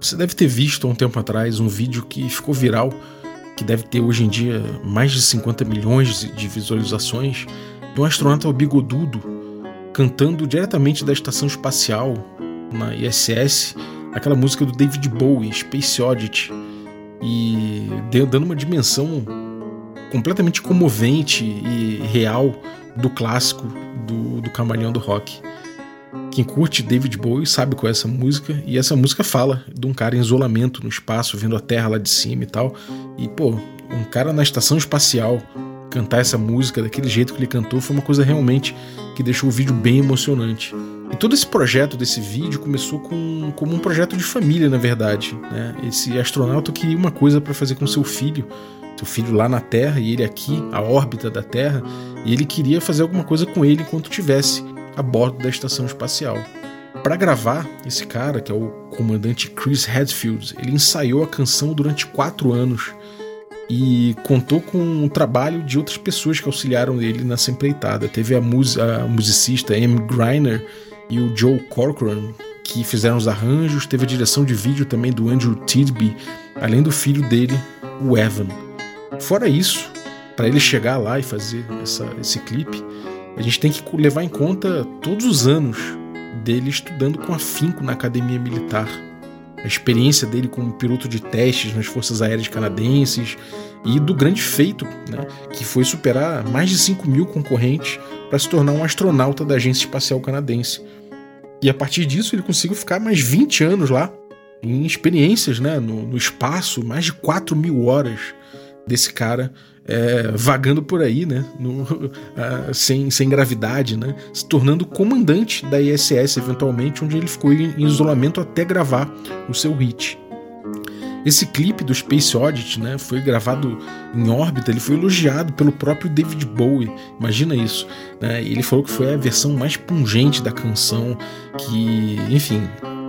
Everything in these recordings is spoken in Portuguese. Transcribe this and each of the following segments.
Você deve ter visto há um tempo atrás um vídeo que ficou viral, que deve ter hoje em dia mais de 50 milhões de visualizações, de um astronauta bigodudo cantando diretamente da estação espacial na ISS aquela música do David Bowie, Space Oddity, e dando uma dimensão completamente comovente e real do clássico do, do Camaleão do Rock. Quem curte David Bowie sabe qual é essa música, e essa música fala de um cara em isolamento no espaço, vendo a Terra lá de cima e tal. E, pô, um cara na estação espacial cantar essa música daquele jeito que ele cantou foi uma coisa realmente que deixou o vídeo bem emocionante. E todo esse projeto desse vídeo começou com, como um projeto de família, na verdade. Né? Esse astronauta queria uma coisa para fazer com seu filho, seu filho lá na Terra e ele aqui, a órbita da Terra, e ele queria fazer alguma coisa com ele enquanto tivesse a bordo da estação espacial. Para gravar, esse cara, que é o comandante Chris Hadfield, ele ensaiou a canção durante quatro anos e contou com o trabalho de outras pessoas que auxiliaram ele nessa empreitada. Teve a, mus a musicista Amy Griner e o Joe Corcoran, que fizeram os arranjos, teve a direção de vídeo também do Andrew Tidby, além do filho dele, o Evan. Fora isso, para ele chegar lá e fazer essa, esse clipe, a gente tem que levar em conta todos os anos dele estudando com afinco na academia militar a experiência dele como piloto de testes nas Forças Aéreas Canadenses e do grande feito, né, que foi superar mais de 5 mil concorrentes para se tornar um astronauta da Agência Espacial Canadense. E a partir disso ele conseguiu ficar mais 20 anos lá, em experiências né, no, no espaço, mais de 4 mil horas desse cara é, vagando por aí, né, no, sem, sem gravidade, né, se tornando comandante da ISS eventualmente, onde ele ficou em isolamento até gravar o seu hit. Esse clipe do Space Oddity né, foi gravado em órbita, ele foi elogiado pelo próprio David Bowie, imagina isso. Né? Ele falou que foi a versão mais pungente da canção, que, enfim,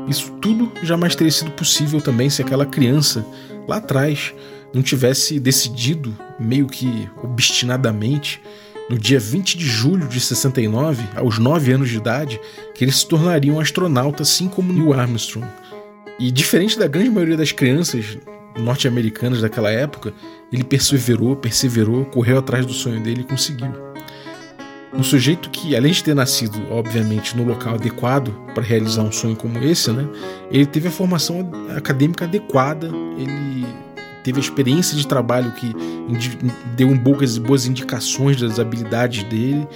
isso tudo jamais teria sido possível também se aquela criança lá atrás não tivesse decidido, meio que obstinadamente, no dia 20 de julho de 69, aos 9 anos de idade, que ele se tornaria um astronauta assim como Neil Armstrong. E diferente da grande maioria das crianças norte-americanas daquela época, ele perseverou, perseverou, correu atrás do sonho dele e conseguiu. Um sujeito que, além de ter nascido, obviamente, no local adequado para realizar um sonho como esse, né, ele teve a formação acadêmica adequada, ele teve a experiência de trabalho que deu um boas, boas indicações das habilidades dele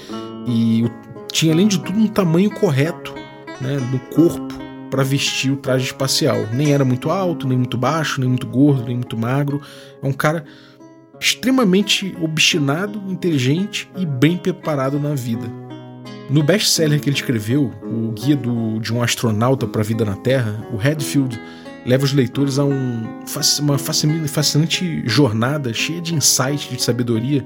e tinha além de tudo um tamanho correto né, no corpo para vestir o traje espacial. Nem era muito alto, nem muito baixo, nem muito gordo, nem muito magro. É um cara extremamente obstinado, inteligente e bem preparado na vida. No best-seller que ele escreveu, o Guia do, de um Astronauta para a Vida na Terra, o Redfield leva os leitores a um, uma fascinante jornada cheia de insights, de sabedoria,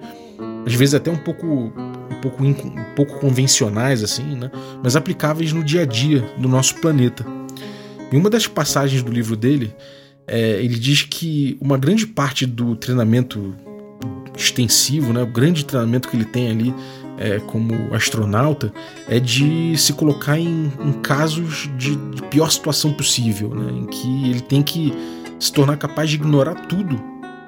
às vezes até um pouco, um pouco, um pouco convencionais, assim, né? mas aplicáveis no dia a dia do nosso planeta. Em uma das passagens do livro dele, é, ele diz que uma grande parte do treinamento extensivo, né, o grande treinamento que ele tem ali é, como astronauta é de se colocar em, em casos de, de, pior situação possível, né, em que ele tem que se tornar capaz de ignorar tudo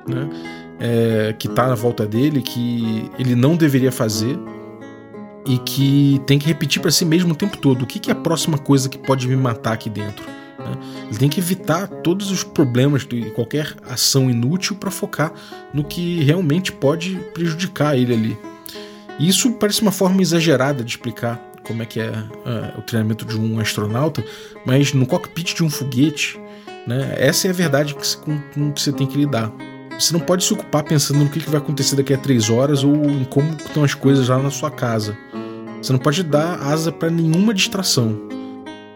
né, é, que está na volta dele, que ele não deveria fazer e que tem que repetir para si mesmo o tempo todo: o que, que é a próxima coisa que pode me matar aqui dentro? Né? Ele tem que evitar todos os problemas de qualquer ação inútil para focar no que realmente pode prejudicar ele ali. E isso parece uma forma exagerada de explicar como é que é uh, o treinamento de um astronauta, mas no cockpit de um foguete, né, essa é a verdade que, com, com que você tem que lidar. Você não pode se ocupar pensando no que, que vai acontecer daqui a três horas ou em como estão as coisas lá na sua casa. Você não pode dar asa para nenhuma distração.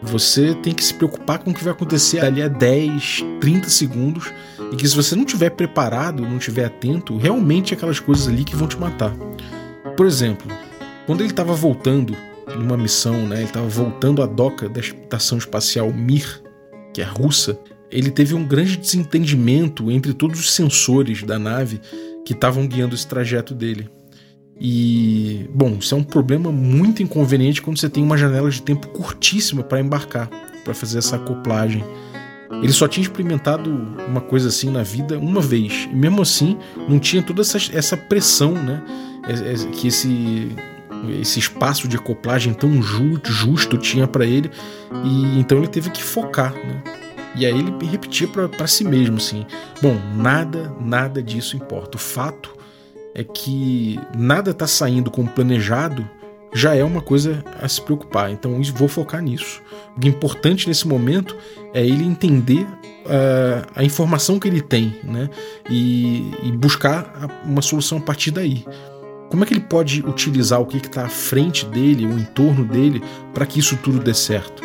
Você tem que se preocupar com o que vai acontecer ali a 10, 30 segundos e que se você não estiver preparado, não estiver atento, realmente é aquelas coisas ali que vão te matar. Por exemplo, quando ele estava voltando numa missão, né, ele estava voltando à doca da estação espacial Mir, que é russa, ele teve um grande desentendimento entre todos os sensores da nave que estavam guiando esse trajeto dele. E, bom, isso é um problema muito inconveniente quando você tem uma janela de tempo curtíssima para embarcar, para fazer essa acoplagem. Ele só tinha experimentado uma coisa assim na vida uma vez. E mesmo assim, não tinha toda essa, essa pressão, né? É, é, que esse, esse espaço de acoplagem tão justo tinha para ele. E então ele teve que focar, né? E aí ele repetia para si mesmo assim: bom, nada, nada disso importa. O fato é que nada está saindo como planejado já é uma coisa a se preocupar. Então vou focar nisso. O importante nesse momento é ele entender uh, a informação que ele tem, né? E, e, buscar uma solução a partir daí. Como é que ele pode utilizar o que está à frente dele, o entorno dele, para que isso tudo dê certo?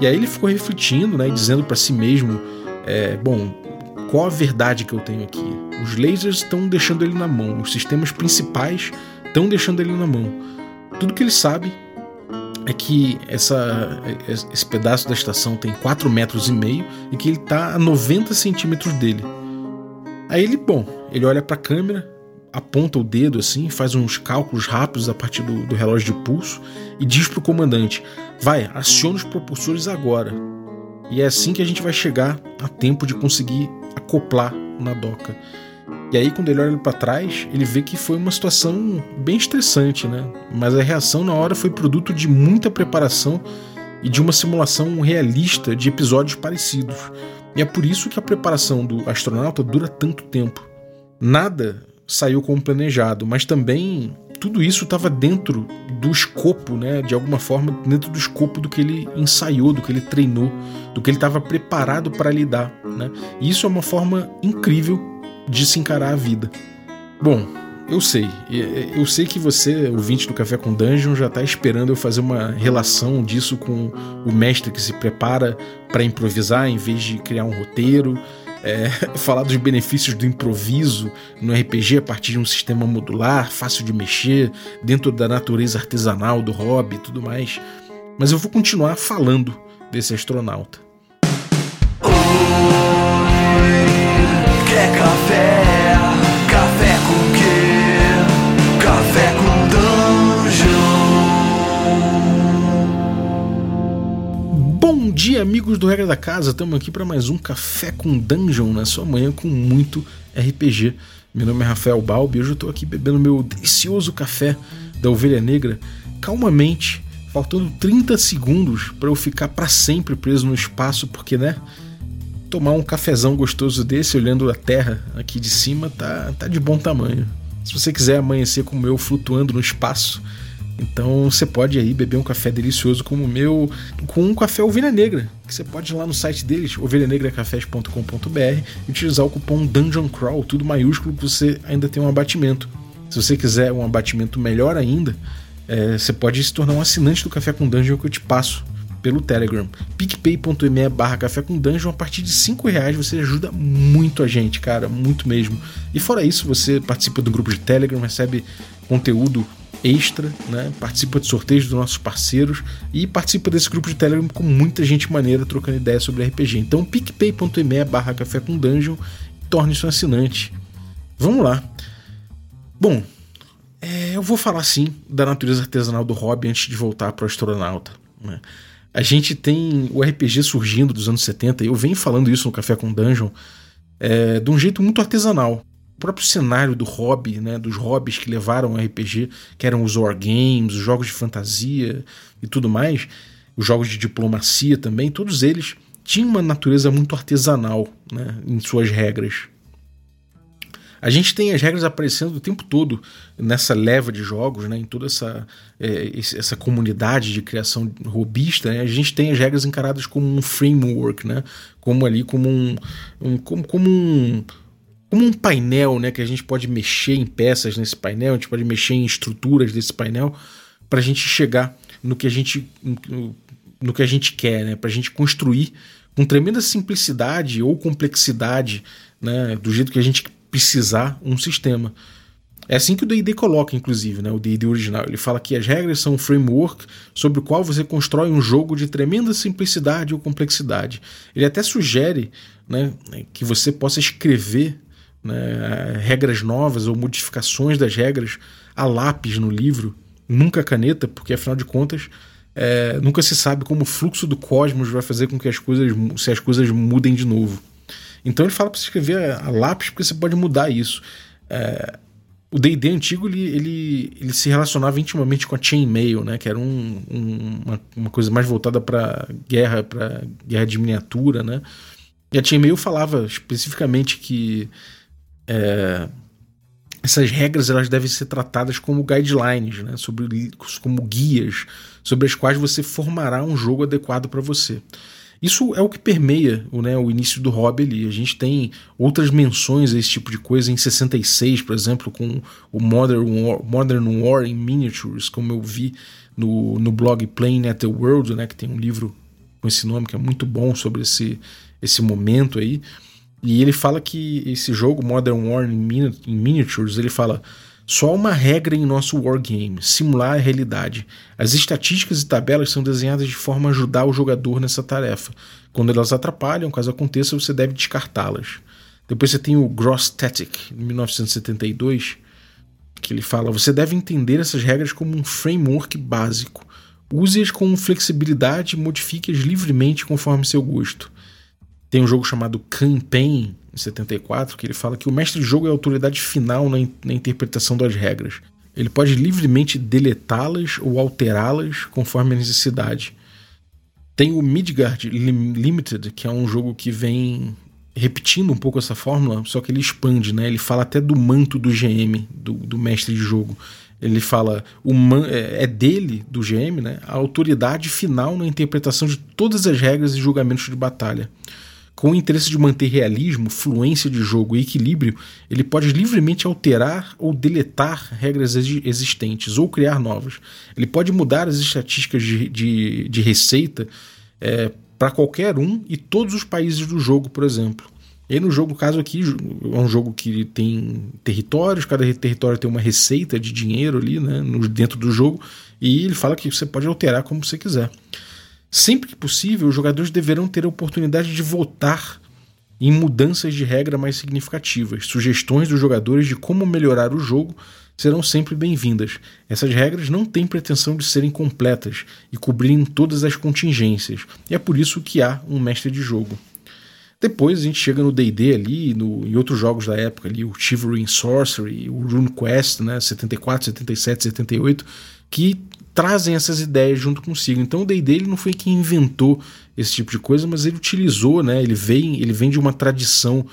E aí ele ficou refletindo, né, e dizendo para si mesmo, é, bom, qual a verdade que eu tenho aqui? Os lasers estão deixando ele na mão, os sistemas principais estão deixando ele na mão. Tudo que ele sabe é que essa, esse pedaço da estação tem 4 metros e meio e que ele está a 90 centímetros dele. Aí ele, bom, ele olha para a câmera, aponta o dedo assim, faz uns cálculos rápidos a partir do, do relógio de pulso e diz pro comandante: vai, aciona os propulsores agora. E é assim que a gente vai chegar a tempo de conseguir acoplar na doca. E aí, quando ele olha para trás, ele vê que foi uma situação bem estressante, né? Mas a reação na hora foi produto de muita preparação e de uma simulação realista de episódios parecidos. E é por isso que a preparação do astronauta dura tanto tempo. Nada saiu como planejado, mas também tudo isso estava dentro do escopo, né? De alguma forma, dentro do escopo do que ele ensaiou, do que ele treinou, do que ele estava preparado para lidar, né? E isso é uma forma incrível de se encarar a vida. Bom, eu sei, eu sei que você, ouvinte do Café com Dungeon, já está esperando eu fazer uma relação disso com o mestre que se prepara para improvisar em vez de criar um roteiro, é, falar dos benefícios do improviso no RPG a partir de um sistema modular, fácil de mexer, dentro da natureza artesanal do hobby e tudo mais. Mas eu vou continuar falando desse astronauta. Quer café? Café com quê? Café com dungeon. Bom dia, amigos do Regra da Casa. Estamos aqui para mais um Café com Dungeon na sua manhã com muito RPG. Meu nome é Rafael Balbi. Hoje eu estou aqui bebendo meu delicioso café da Ovelha Negra calmamente, faltando 30 segundos para eu ficar para sempre preso no espaço, porque, né? Tomar um cafezão gostoso desse, olhando a terra aqui de cima, tá, tá de bom tamanho. Se você quiser amanhecer como eu, flutuando no espaço, então você pode aí beber um café delicioso como o meu, com um café ovelha negra, que você pode ir lá no site deles, ovelhanegracafés.com.br, e utilizar o cupom Dungeon Crawl, tudo maiúsculo, que você ainda tem um abatimento. Se você quiser um abatimento melhor ainda, é, você pode se tornar um assinante do Café com Dungeon que eu te passo pelo Telegram. picpay.me barra café com dungeon. A partir de 5 reais você ajuda muito a gente, cara, muito mesmo. E fora isso, você participa do grupo de Telegram, recebe conteúdo extra, né? participa de sorteios dos nossos parceiros e participa desse grupo de Telegram com muita gente maneira trocando ideias sobre RPG. Então, picpay.me barra café com dungeon torne-se um assinante. Vamos lá. Bom, é, eu vou falar sim da natureza artesanal do hobby antes de voltar para o astronauta. Né? A gente tem o RPG surgindo dos anos 70, eu venho falando isso no Café com Dungeon, é, de um jeito muito artesanal. O próprio cenário do hobby, né, dos hobbies que levaram ao RPG, que eram os wargames, os jogos de fantasia e tudo mais, os jogos de diplomacia também, todos eles tinham uma natureza muito artesanal né, em suas regras. A gente tem as regras aparecendo o tempo todo nessa leva de jogos, né, em toda essa, é, essa comunidade de criação robista. Né, a gente tem as regras encaradas como um framework, né, como ali como um, um como, como um como um painel, né, que a gente pode mexer em peças nesse painel, a gente pode mexer em estruturas desse painel para a gente chegar no que a gente no, no que a gente quer, né, para a gente construir com tremenda simplicidade ou complexidade, né, do jeito que a gente precisar um sistema. É assim que o D&D coloca, inclusive, né, o D&D original. Ele fala que as regras são um framework sobre o qual você constrói um jogo de tremenda simplicidade ou complexidade. Ele até sugere né, que você possa escrever né, regras novas ou modificações das regras a lápis no livro, nunca a caneta, porque afinal de contas é, nunca se sabe como o fluxo do cosmos vai fazer com que as coisas, se as coisas mudem de novo. Então ele fala para você escrever a, a, lápis porque você pode mudar isso. É, o D&D antigo ele, ele, ele, se relacionava intimamente com a chainmail, né, que era um, um, uma, uma, coisa mais voltada para guerra, para guerra de miniatura, né. E a chainmail falava especificamente que é, essas regras elas devem ser tratadas como guidelines, né, sobre, como guias sobre as quais você formará um jogo adequado para você. Isso é o que permeia né, o início do hobby ali. A gente tem outras menções a esse tipo de coisa em 66, por exemplo, com o Modern War, Modern War in Miniatures, como eu vi no, no blog Playing at the World, né, que tem um livro com esse nome que é muito bom sobre esse, esse momento aí. E ele fala que esse jogo, Modern War in Miniatures, ele fala só há uma regra em nosso wargame: simular a realidade. As estatísticas e tabelas são desenhadas de forma a ajudar o jogador nessa tarefa. Quando elas atrapalham, caso aconteça, você deve descartá-las. Depois você tem o Gross Static, de 1972, que ele fala: você deve entender essas regras como um framework básico. Use-as com flexibilidade e modifique-as livremente conforme seu gosto. Tem um jogo chamado Campaign, em 74, que ele fala que o mestre de jogo é a autoridade final na, in na interpretação das regras. Ele pode livremente deletá-las ou alterá-las conforme a necessidade. Tem o Midgard Limited, que é um jogo que vem repetindo um pouco essa fórmula, só que ele expande, né? Ele fala até do manto do GM, do, do mestre de jogo. Ele fala o man, é, é dele, do GM, né? A autoridade final na interpretação de todas as regras e julgamentos de batalha. Com o interesse de manter realismo, fluência de jogo e equilíbrio, ele pode livremente alterar ou deletar regras existentes ou criar novas. Ele pode mudar as estatísticas de, de, de receita é, para qualquer um e todos os países do jogo, por exemplo. E no jogo, caso aqui, é um jogo que tem territórios, cada território tem uma receita de dinheiro ali né, dentro do jogo, e ele fala que você pode alterar como você quiser. Sempre que possível, os jogadores deverão ter a oportunidade de votar em mudanças de regra mais significativas. Sugestões dos jogadores de como melhorar o jogo serão sempre bem-vindas. Essas regras não têm pretensão de serem completas e cobrirem todas as contingências, e é por isso que há um mestre de jogo. Depois a gente chega no D&D ali, no, em outros jogos da época ali, o Chivalry and Sorcery, o RuneQuest, né, 74, 77, 78, que trazem essas ideias junto consigo. Então o D&D não foi quem inventou esse tipo de coisa, mas ele utilizou, né? Ele vem, ele vem de uma tradição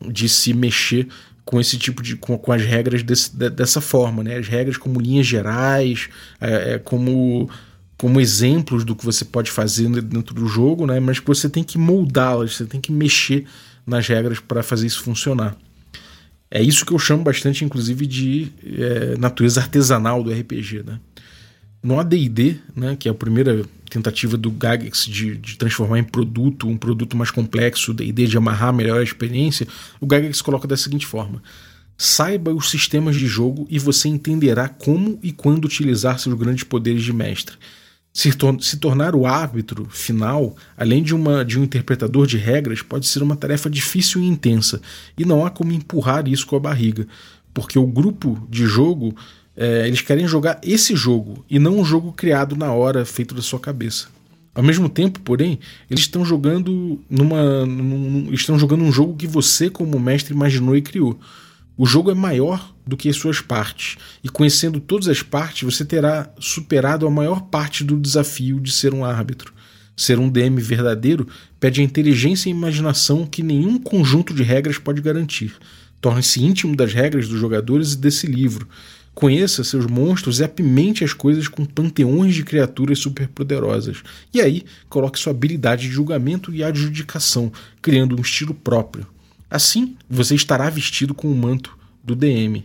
de se mexer com esse tipo de com, com as regras desse, dessa forma, né? As regras como linhas gerais, é, é, como como exemplos do que você pode fazer dentro do jogo, né? Mas você tem que moldá-las, você tem que mexer nas regras para fazer isso funcionar. É isso que eu chamo bastante, inclusive, de é, natureza artesanal do RPG, né? No AD&D, né, que é a primeira tentativa do Gagex de, de transformar em produto, um produto mais complexo, D&D de amarrar melhor a experiência, o Gagex coloca da seguinte forma: Saiba os sistemas de jogo e você entenderá como e quando utilizar seus grandes poderes de mestre. Se, tor se tornar o árbitro final, além de, uma, de um interpretador de regras, pode ser uma tarefa difícil e intensa, e não há como empurrar isso com a barriga, porque o grupo de jogo é, eles querem jogar esse jogo e não um jogo criado na hora, feito da sua cabeça. Ao mesmo tempo, porém, eles estão jogando numa, num, estão jogando um jogo que você, como mestre, imaginou e criou. O jogo é maior do que as suas partes, e conhecendo todas as partes, você terá superado a maior parte do desafio de ser um árbitro. Ser um DM verdadeiro pede a inteligência e imaginação que nenhum conjunto de regras pode garantir. Torne-se íntimo das regras dos jogadores e desse livro, Conheça seus monstros e apimente as coisas com panteões de criaturas superpoderosas. E aí, coloque sua habilidade de julgamento e adjudicação, criando um estilo próprio. Assim, você estará vestido com o manto do DM.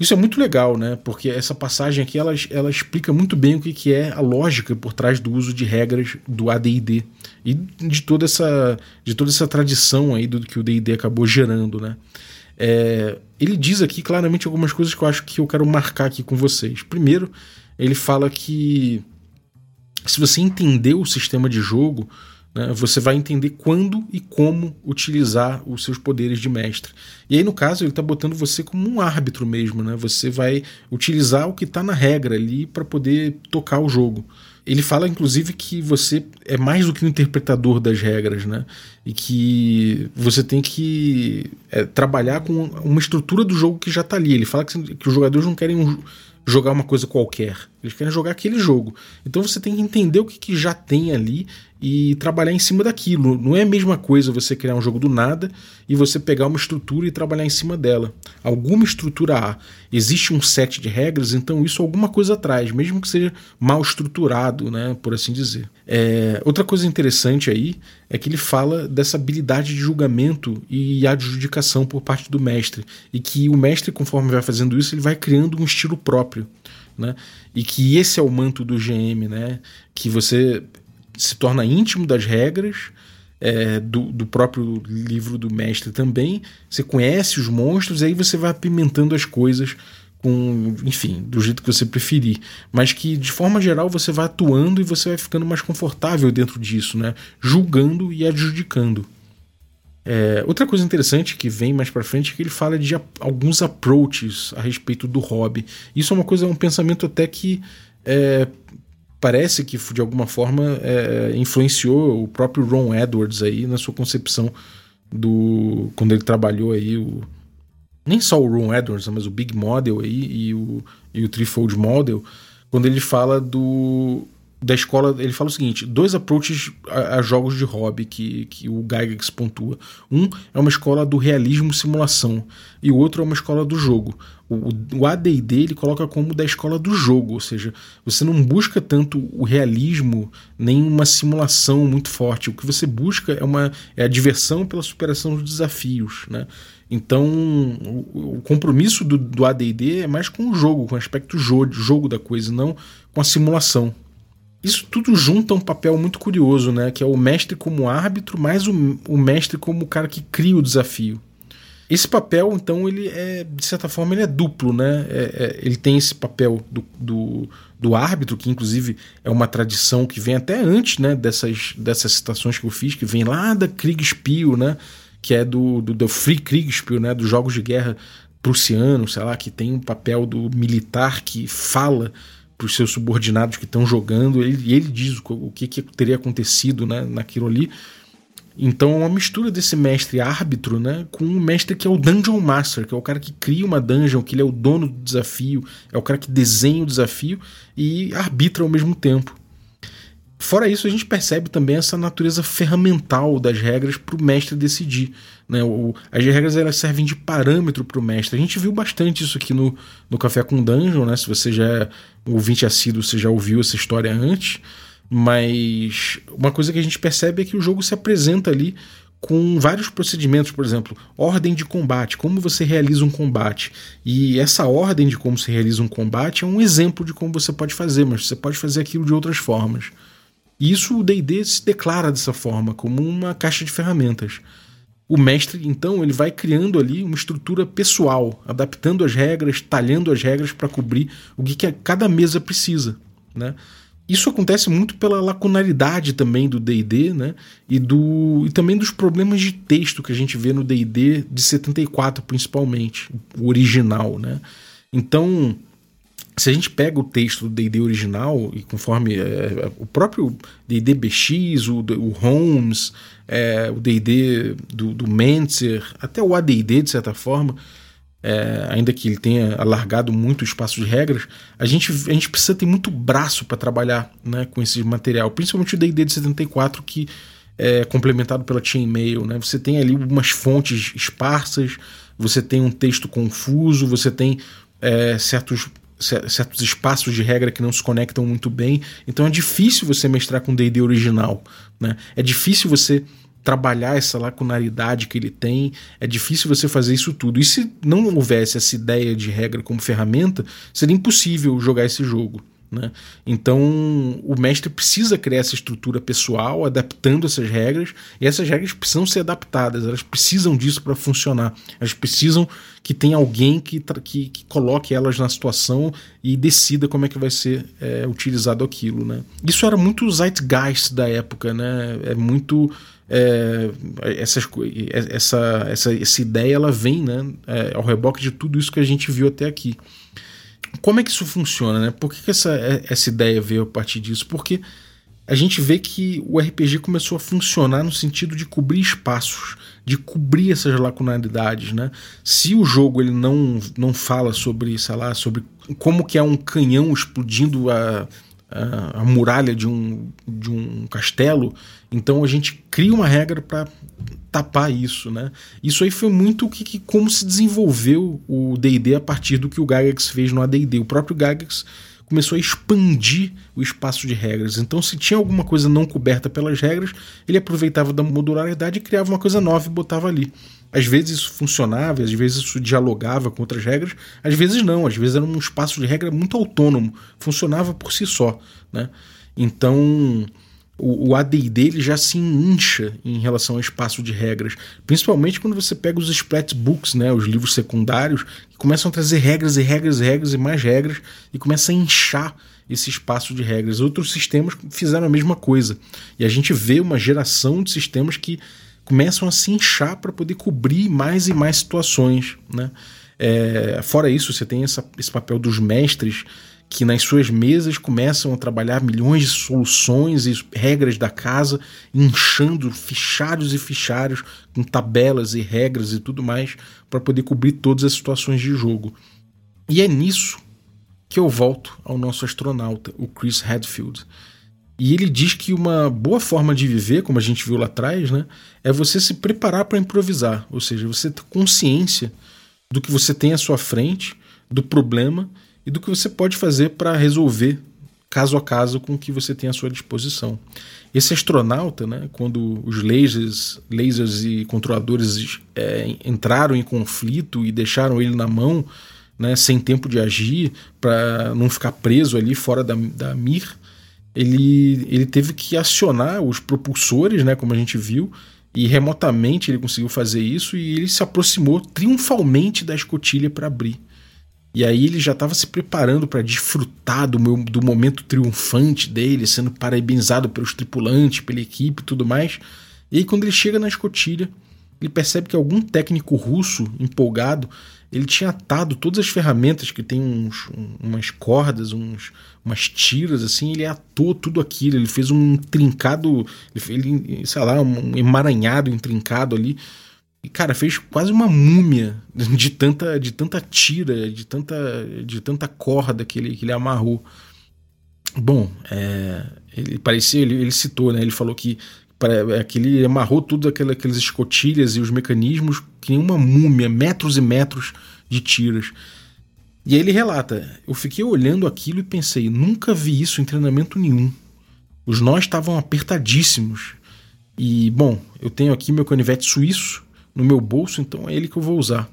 Isso é muito legal, né? Porque essa passagem aqui ela, ela explica muito bem o que, que é a lógica por trás do uso de regras do AD&D e de toda essa de toda essa tradição aí do que o D&D acabou gerando, né? É, ele diz aqui claramente algumas coisas que eu acho que eu quero marcar aqui com vocês. Primeiro, ele fala que se você entender o sistema de jogo, né, você vai entender quando e como utilizar os seus poderes de mestre. E aí, no caso, ele está botando você como um árbitro mesmo. Né? Você vai utilizar o que está na regra ali para poder tocar o jogo. Ele fala, inclusive, que você é mais do que um interpretador das regras, né? E que você tem que é, trabalhar com uma estrutura do jogo que já está ali. Ele fala que, que os jogadores não querem um, jogar uma coisa qualquer. Eles querem jogar aquele jogo. Então você tem que entender o que, que já tem ali e trabalhar em cima daquilo. Não é a mesma coisa você criar um jogo do nada e você pegar uma estrutura e trabalhar em cima dela. Alguma estrutura há. Existe um set de regras, então isso alguma coisa traz, mesmo que seja mal estruturado, né, por assim dizer. É, outra coisa interessante aí é que ele fala dessa habilidade de julgamento e adjudicação por parte do mestre. E que o mestre, conforme vai fazendo isso, ele vai criando um estilo próprio. Né? E que esse é o manto do GM, né? Que você se torna íntimo das regras é, do, do, próprio livro do mestre também. Você conhece os monstros, e aí você vai apimentando as coisas com, enfim, do jeito que você preferir. Mas que, de forma geral, você vai atuando e você vai ficando mais confortável dentro disso, né? Julgando e adjudicando. É, outra coisa interessante que vem mais para frente é que ele fala de alguns approaches a respeito do hobby. Isso é uma coisa, um pensamento até que é, parece que de alguma forma é, influenciou o próprio Ron Edwards aí na sua concepção do quando ele trabalhou aí o nem só o Ron Edwards, mas o Big Model aí e o, e o Threefold Model, quando ele fala do da escola, ele fala o seguinte: dois approaches a, a, jogos de hobby que, que o Gygax pontua. Um é uma escola do realismo simulação, e o outro é uma escola do jogo. O, o ADD ele coloca como da escola do jogo, ou seja, você não busca tanto o realismo nem uma simulação muito forte. O que você busca é, uma, é a diversão pela superação dos desafios. Né? Então, o, o compromisso do, do ADD é mais com o jogo, com o aspecto jogo, jogo da coisa, não com a simulação. Isso tudo junta um papel muito curioso, né? Que é o mestre como árbitro, mais o, o mestre como o cara que cria o desafio. Esse papel, então, ele é, de certa forma, ele é duplo, né? É, é, ele tem esse papel do, do, do, árbitro, que inclusive é uma tradição que vem até antes, né? Dessas, dessas citações que eu fiz, que vem lá da Kriegspiel, né? Que é do, do, do Free Kriegspiel, né? Dos jogos de guerra prussianos, sei lá, que tem um papel do militar que fala para os seus subordinados que estão jogando, ele, ele diz o, o que, que, teria acontecido né, naquilo ali. Então é uma mistura desse mestre árbitro né, com um mestre que é o Dungeon Master, que é o cara que cria uma dungeon, que ele é o dono do desafio, é o cara que desenha o desafio e arbitra ao mesmo tempo. Fora isso, a gente percebe também essa natureza ferramental das regras para o mestre decidir. Né? As regras elas servem de parâmetro para o mestre. A gente viu bastante isso aqui no, no Café com Dungeon, né? se você já é ouvinte assíduo, você já ouviu essa história antes. Mas uma coisa que a gente percebe é que o jogo se apresenta ali com vários procedimentos, por exemplo, ordem de combate, como você realiza um combate. E essa ordem de como se realiza um combate é um exemplo de como você pode fazer, mas você pode fazer aquilo de outras formas. E isso o D&D se declara dessa forma, como uma caixa de ferramentas. O mestre, então, ele vai criando ali uma estrutura pessoal, adaptando as regras, talhando as regras para cobrir o que, que cada mesa precisa, né? Isso acontece muito pela lacunaridade também do D&D, né? E, do, e também dos problemas de texto que a gente vê no D&D de 74, principalmente, o original, né? Então, se a gente pega o texto do D&D original e conforme é, o próprio D&D BX, o, o Holmes, é, o D&D do, do Mentzer, até o AD&D de certa forma, é, ainda que ele tenha alargado muito o espaço de regras, a gente, a gente precisa ter muito braço para trabalhar né, com esse material, principalmente o D&D de 74 que é complementado pela chainmail, né? Você tem ali umas fontes esparsas, você tem um texto confuso, você tem é, certos certos espaços de regra que não se conectam muito bem. Então é difícil você mestrar com D&D original, né? É difícil você trabalhar essa lacunaridade que ele tem, é difícil você fazer isso tudo. E se não houvesse essa ideia de regra como ferramenta, seria impossível jogar esse jogo. Né? Então, o mestre precisa criar essa estrutura pessoal, adaptando essas regras, e essas regras precisam ser adaptadas, elas precisam disso para funcionar. Elas precisam que tenha alguém que, que, que, coloque elas na situação e decida como é que vai ser é, utilizado aquilo. Né? Isso era muito zeitgeist da época, né? é muito. É, essas, essa, essa, essa ideia ela vem né, é, ao reboque de tudo isso que a gente viu até aqui. Como é que isso funciona, né? Por que, que essa, essa ideia veio a partir disso? Porque a gente vê que o RPG começou a funcionar no sentido de cobrir espaços, de cobrir essas lacunaridades, né? Se o jogo ele não, não fala sobre, sei lá, sobre como que é um canhão explodindo a, a, muralha de um, de um castelo, então a gente cria uma regra para tapar isso, né? Isso aí foi muito que, que como se desenvolveu o D&D a partir do que o Gygax fez no AD&D. O próprio Gygax começou a expandir o espaço de regras. Então, se tinha alguma coisa não coberta pelas regras, ele aproveitava da modularidade e criava uma coisa nova e botava ali. Às vezes isso funcionava, às vezes isso dialogava com outras regras, às vezes não, às vezes era um espaço de regra muito autônomo, funcionava por si só. Né? Então, o, o AD&D ele já se incha em relação ao espaço de regras, principalmente quando você pega os splat books, né, os livros secundários, que começam a trazer regras e regras e regras e mais regras e começa a inchar esse espaço de regras. Outros sistemas fizeram a mesma coisa. E a gente vê uma geração de sistemas que começam a se inchar para poder cobrir mais e mais situações. Né? É, fora isso, você tem essa, esse papel dos mestres que nas suas mesas começam a trabalhar milhões de soluções e regras da casa, inchando fichários e fichários com tabelas e regras e tudo mais para poder cobrir todas as situações de jogo. E é nisso que eu volto ao nosso astronauta, o Chris Hadfield. E ele diz que uma boa forma de viver, como a gente viu lá atrás, né, é você se preparar para improvisar, ou seja, você ter consciência do que você tem à sua frente, do problema e do que você pode fazer para resolver caso a caso com o que você tem à sua disposição. Esse astronauta, né, quando os lasers, lasers e controladores é, entraram em conflito e deixaram ele na mão, né, sem tempo de agir, para não ficar preso ali fora da, da Mir, ele, ele teve que acionar os propulsores, né, como a gente viu, e remotamente ele conseguiu fazer isso e ele se aproximou triunfalmente da escotilha para abrir. E aí ele já estava se preparando para desfrutar do, meu, do momento triunfante dele, sendo parabenizado pelos tripulantes, pela equipe e tudo mais. E aí quando ele chega na escotilha, ele percebe que algum técnico russo empolgado, ele tinha atado todas as ferramentas que tem uns, umas cordas, uns, umas tiras assim, ele atou tudo aquilo, ele fez um trincado, ele, sei lá, um emaranhado intrincado ali e, cara, fez quase uma múmia de tanta, de tanta tira, de tanta, de tanta corda que ele, que ele amarrou. Bom, é, ele parecia, ele, ele citou, né? Ele falou que é, que ele amarrou tudo aquelas, aquelas escotilhas e os mecanismos que uma múmia, metros e metros de tiras. E aí ele relata: Eu fiquei olhando aquilo e pensei, nunca vi isso em treinamento nenhum. Os nós estavam apertadíssimos. E, bom, eu tenho aqui meu canivete suíço no meu bolso, então é ele que eu vou usar.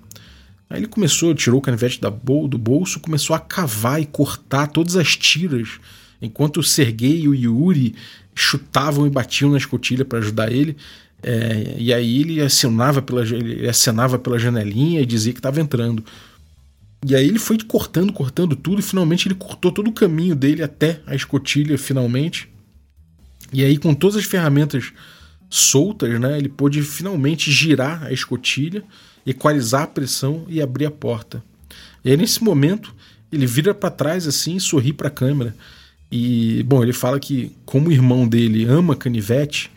Aí ele começou, tirou o canivete da bol, do bolso, começou a cavar e cortar todas as tiras, enquanto o Sergei e o Yuri chutavam e batiam na escotilha para ajudar ele. É, e aí ele acenava, pela, ele acenava pela janelinha e dizia que estava entrando. E aí ele foi cortando, cortando tudo, e finalmente ele cortou todo o caminho dele até a escotilha, finalmente. E aí, com todas as ferramentas soltas, né, ele pôde finalmente girar a escotilha, equalizar a pressão e abrir a porta. E aí, nesse momento, ele vira para trás assim e sorri para a câmera. E, bom, ele fala que, como o irmão dele ama canivete,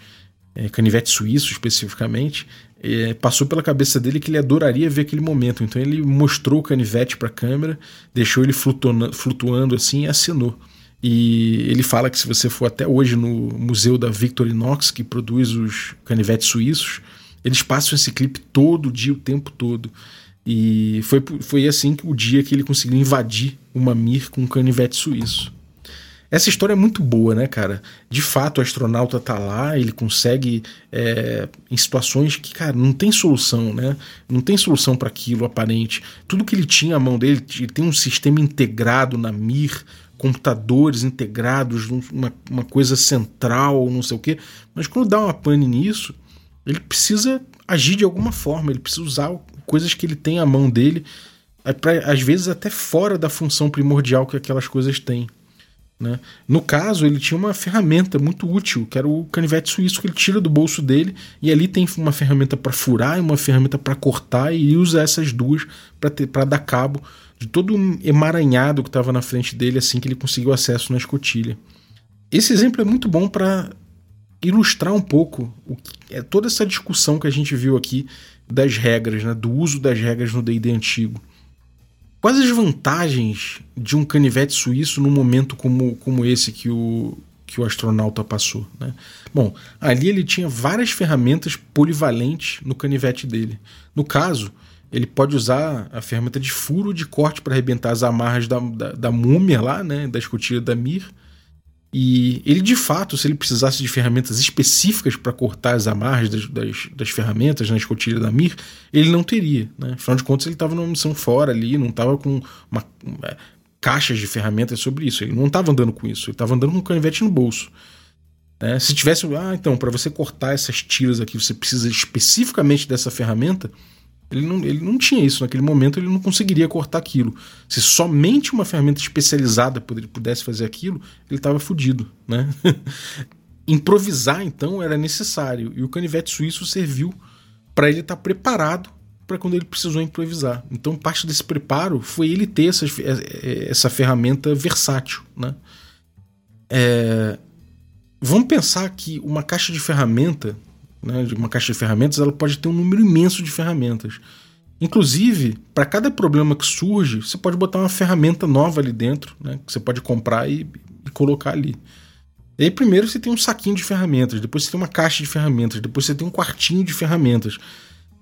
é, canivete suíço especificamente, é, passou pela cabeça dele que ele adoraria ver aquele momento. Então ele mostrou o canivete para a câmera, deixou ele flutuando, flutuando assim e assinou. E ele fala que se você for até hoje no museu da Victorinox, que produz os canivetes suíços, eles passam esse clipe todo dia, o tempo todo. E foi, foi assim que o dia que ele conseguiu invadir uma Mir com um canivete suíço. Essa história é muito boa, né, cara? De fato, o astronauta tá lá, ele consegue é, em situações que, cara, não tem solução, né? Não tem solução para aquilo aparente. Tudo que ele tinha à mão dele, ele tem um sistema integrado na Mir, computadores integrados, uma, uma coisa central, não sei o quê. Mas quando dá uma pane nisso, ele precisa agir de alguma forma, ele precisa usar coisas que ele tem à mão dele, é pra, às vezes até fora da função primordial que aquelas coisas têm. Né? No caso, ele tinha uma ferramenta muito útil, que era o canivete suíço que ele tira do bolso dele, e ali tem uma ferramenta para furar e uma ferramenta para cortar, e usa essas duas para dar cabo de todo um emaranhado que estava na frente dele assim que ele conseguiu acesso na escotilha. Esse exemplo é muito bom para ilustrar um pouco o que é toda essa discussão que a gente viu aqui das regras, né, do uso das regras no D&D antigo. Quais as vantagens de um canivete suíço num momento como, como esse que o, que o astronauta passou? Né? Bom, ali ele tinha várias ferramentas polivalentes no canivete dele. No caso, ele pode usar a ferramenta de furo de corte para arrebentar as amarras da, da, da múmia lá, né, da escotilha da Mir e ele, de fato, se ele precisasse de ferramentas específicas para cortar as amarras das, das, das, ferramentas na escotilha da Mir, ele não teria. Né? Afinal de contas, ele estava numa missão fora ali, não estava com uma, uma, caixas de ferramentas sobre isso. Ele não estava andando com isso, ele estava andando com um canivete no bolso. Né? Se tivesse, ah, então, para você cortar essas tiras aqui, você precisa especificamente dessa ferramenta, ele não, ele não tinha isso naquele momento, ele não conseguiria cortar aquilo. Se somente uma ferramenta especializada pudesse fazer aquilo, ele estava fudido. Né? Improvisar, então, era necessário. E o canivete suíço serviu para ele estar tá preparado para quando ele precisou improvisar. Então, parte desse preparo foi ele ter essa, essa ferramenta versátil. Né? É, vamos pensar que uma caixa de ferramenta né, uma caixa de ferramentas, ela pode ter um número imenso de ferramentas. Inclusive, para cada problema que surge, você pode botar uma ferramenta nova ali dentro, né, que você pode comprar e, e colocar ali. E aí, primeiro você tem um saquinho de ferramentas, depois você tem uma caixa de ferramentas, depois você tem um quartinho de ferramentas.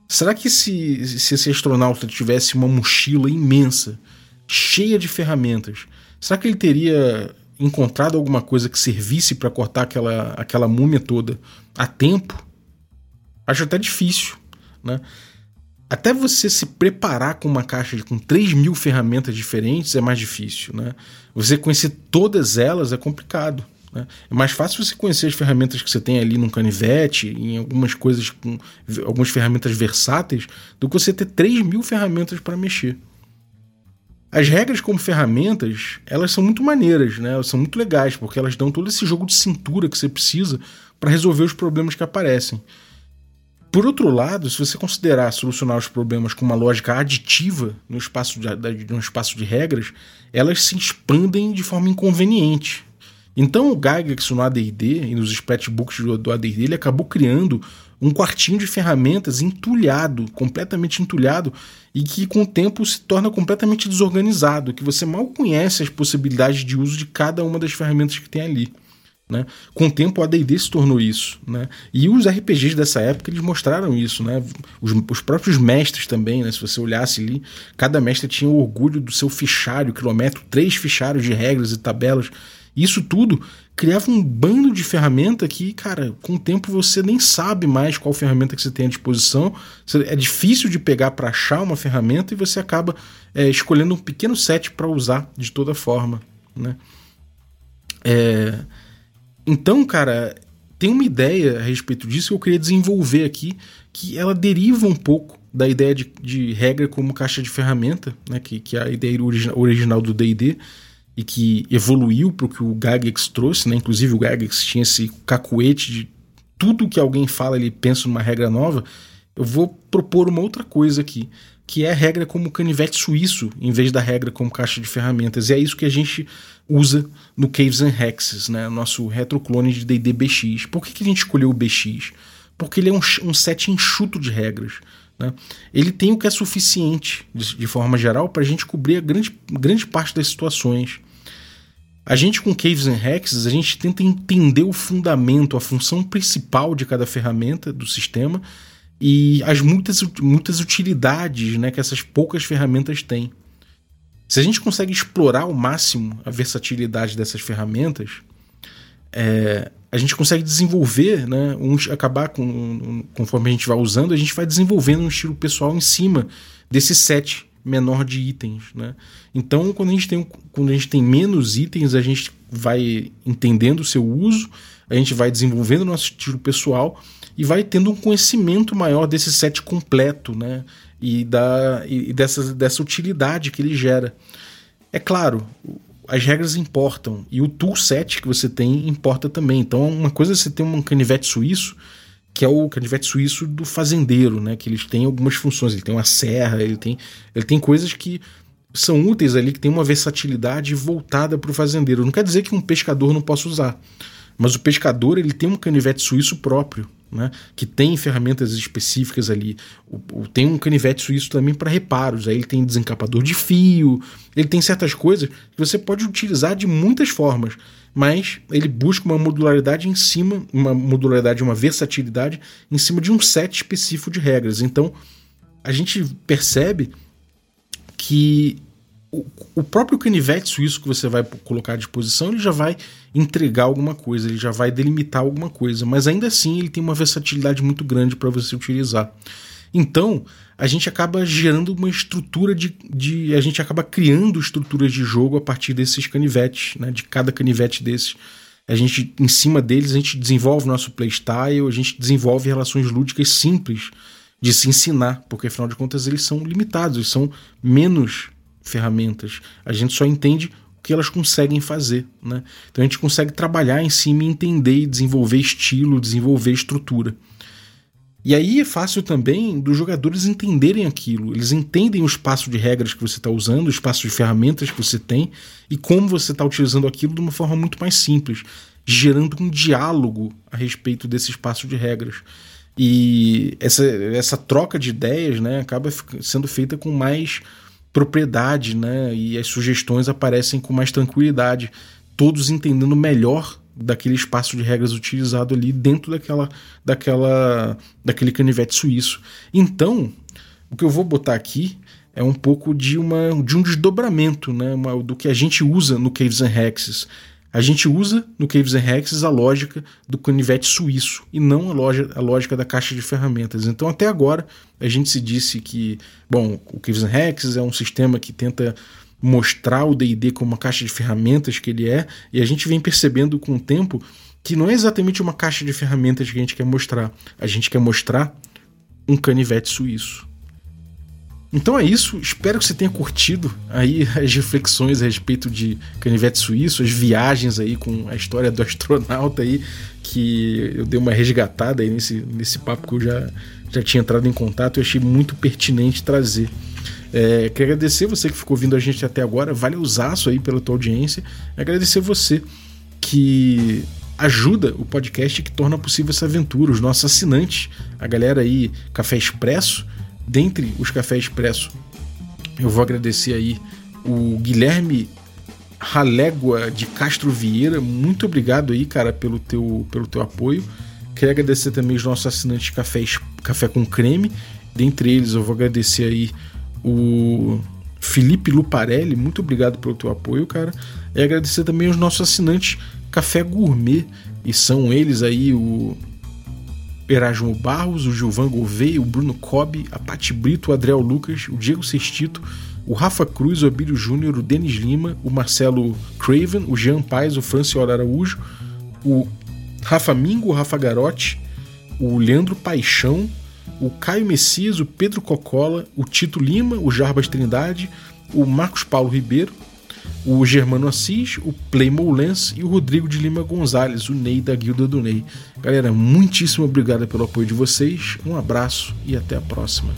Será que se, se esse astronauta tivesse uma mochila imensa, cheia de ferramentas, será que ele teria encontrado alguma coisa que servisse para cortar aquela, aquela múmia toda a tempo? Acho até difícil, né? Até você se preparar com uma caixa com 3 mil ferramentas diferentes é mais difícil, né? Você conhecer todas elas é complicado. Né? É mais fácil você conhecer as ferramentas que você tem ali num canivete, em algumas coisas, com algumas ferramentas versáteis, do que você ter 3 mil ferramentas para mexer. As regras como ferramentas, elas são muito maneiras, né? Elas são muito legais, porque elas dão todo esse jogo de cintura que você precisa para resolver os problemas que aparecem. Por outro lado, se você considerar solucionar os problemas com uma lógica aditiva no espaço de, no espaço de regras, elas se expandem de forma inconveniente. Então o Gygax no AD&D e nos splatbooks do, do AD&D ele acabou criando um quartinho de ferramentas entulhado, completamente entulhado, e que com o tempo se torna completamente desorganizado, que você mal conhece as possibilidades de uso de cada uma das ferramentas que tem ali. Né? Com o tempo, o AD&D se tornou isso. Né? E os RPGs dessa época eles mostraram isso. Né? Os, os próprios mestres também, né? se você olhasse ali, cada mestre tinha o orgulho do seu fichário, quilômetro, três fichários de regras e tabelas. Isso tudo criava um bando de ferramenta que, cara, com o tempo você nem sabe mais qual ferramenta que você tem à disposição. É difícil de pegar para achar uma ferramenta e você acaba é, escolhendo um pequeno set para usar de toda forma. Né? É, então, cara, tem uma ideia a respeito disso que eu queria desenvolver aqui, que ela deriva um pouco da ideia de, de regra como caixa de ferramenta, né, que, que é a ideia origi original do D&D, e que evoluiu para o que o Gygax trouxe, né? Inclusive o Gygax tinha esse cacuete de tudo que alguém fala ele pensa numa regra nova. Eu vou propor uma outra coisa aqui, que é regra como canivete suíço, em vez da regra como caixa de ferramentas. E é isso que a gente usa no Caves and Hexes, né? nosso retroclone de D&D BX. Por que, que a gente escolheu o BX? Porque ele é um, um set enxuto de regras. Né? Ele tem o que é suficiente, de, de forma geral, para a gente cobrir a grande, grande parte das situações. A gente com Caves and Hexes, a gente tenta entender o fundamento, a função principal de cada ferramenta do sistema e as muitas, muitas utilidades né, que essas poucas ferramentas têm. Se a gente consegue explorar ao máximo a versatilidade dessas ferramentas, é, a gente consegue desenvolver, né, um, acabar com, conforme a gente vai usando, a gente vai desenvolvendo um estilo pessoal em cima desse set menor de itens, né? Então, quando a gente tem quando a gente tem menos itens, a gente vai entendendo o seu uso, a gente vai desenvolvendo o nosso estilo pessoal e vai tendo um conhecimento maior desse set completo, né? E, da, e dessa, dessa utilidade que ele gera. É claro, as regras importam e o toolset que você tem importa também. Então, uma coisa é você ter um canivete suíço, que é o canivete suíço do fazendeiro, né? Que eles têm algumas funções. Ele tem uma serra, ele tem, ele tem coisas que são úteis ali, que tem uma versatilidade voltada para o fazendeiro. Não quer dizer que um pescador não possa usar, mas o pescador ele tem um canivete suíço próprio né, que tem ferramentas específicas ali. O, o, tem um canivete suíço também para reparos. Aí ele tem desencapador de fio, ele tem certas coisas que você pode utilizar de muitas formas, mas ele busca uma modularidade em cima, uma modularidade, uma versatilidade em cima de um set específico de regras. Então a gente percebe que o, próprio canivete suíço que você vai colocar à disposição, ele já vai entregar alguma coisa, ele já vai delimitar alguma coisa, mas ainda assim ele tem uma versatilidade muito grande para você utilizar. Então, a gente acaba gerando uma estrutura de, de. A gente acaba criando estruturas de jogo a partir desses canivetes, né? De cada canivete desses. A gente, em cima deles, a gente desenvolve nosso playstyle, a gente desenvolve relações lúdicas simples de se ensinar, porque afinal de contas eles são limitados, eles são menos ferramentas. A gente só entende o que elas conseguem fazer. Né? Então a gente consegue trabalhar em cima e entender desenvolver estilo, desenvolver estrutura. E aí é fácil também dos jogadores entenderem aquilo. Eles entendem o espaço de regras que você está usando, o espaço de ferramentas que você tem e como você está utilizando aquilo de uma forma muito mais simples, gerando um diálogo a respeito desse espaço de regras. E essa, essa troca de ideias né, acaba sendo feita com mais propriedade, né? E as sugestões aparecem com mais tranquilidade, todos entendendo melhor daquele espaço de regras utilizado ali dentro daquela, daquela, daquele canivete suíço. Então, o que eu vou botar aqui é um pouco de, uma, de um desdobramento né, uma, do que a gente usa no Caves and Hexes. A gente usa no Caves and Hexes a lógica do canivete suíço e não a, loja, a lógica da caixa de ferramentas. Então, até agora, a gente se disse que, bom, o Caves and Hexes é um sistema que tenta mostrar o D&D como uma caixa de ferramentas que ele é, e a gente vem percebendo com o tempo que não é exatamente uma caixa de ferramentas que a gente quer mostrar. A gente quer mostrar um canivete suíço. Então é isso, espero que você tenha curtido aí as reflexões a respeito de canivete suíço, as viagens aí com a história do astronauta aí, que eu dei uma resgatada aí nesse, nesse papo que eu já, já tinha entrado em contato e achei muito pertinente trazer. É, quero agradecer você que ficou ouvindo a gente até agora, vale usaço aí pela tua audiência, agradecer você que ajuda o podcast que torna possível essa aventura, os nossos assinantes, a galera aí Café Expresso, dentre os cafés expresso, eu vou agradecer aí o Guilherme Ralégua de Castro Vieira. Muito obrigado aí, cara, pelo teu, pelo teu apoio. Quero agradecer também os nossos assinantes Café, Café com Creme. Dentre eles, eu vou agradecer aí o Felipe Luparelli. Muito obrigado pelo teu apoio, cara. E agradecer também os nossos assinantes Café Gourmet. E são eles aí o Erasmo Barros, o Gilvan Gouveia, o Bruno Cobb, a Pati Brito, o Adriel Lucas, o Diego Sextito, o Rafa Cruz, o Abílio Júnior, o Denis Lima, o Marcelo Craven, o Jean Paes, o Franciolo Araújo, o Rafa Mingo, o Rafa Garotti, o Leandro Paixão, o Caio Messias, o Pedro Cocola, o Tito Lima, o Jarbas Trindade, o Marcos Paulo Ribeiro, o Germano Assis, o Playmo Lens e o Rodrigo de Lima Gonzalez, o Ney da Guilda do Ney. Galera, muitíssimo obrigado pelo apoio de vocês, um abraço e até a próxima.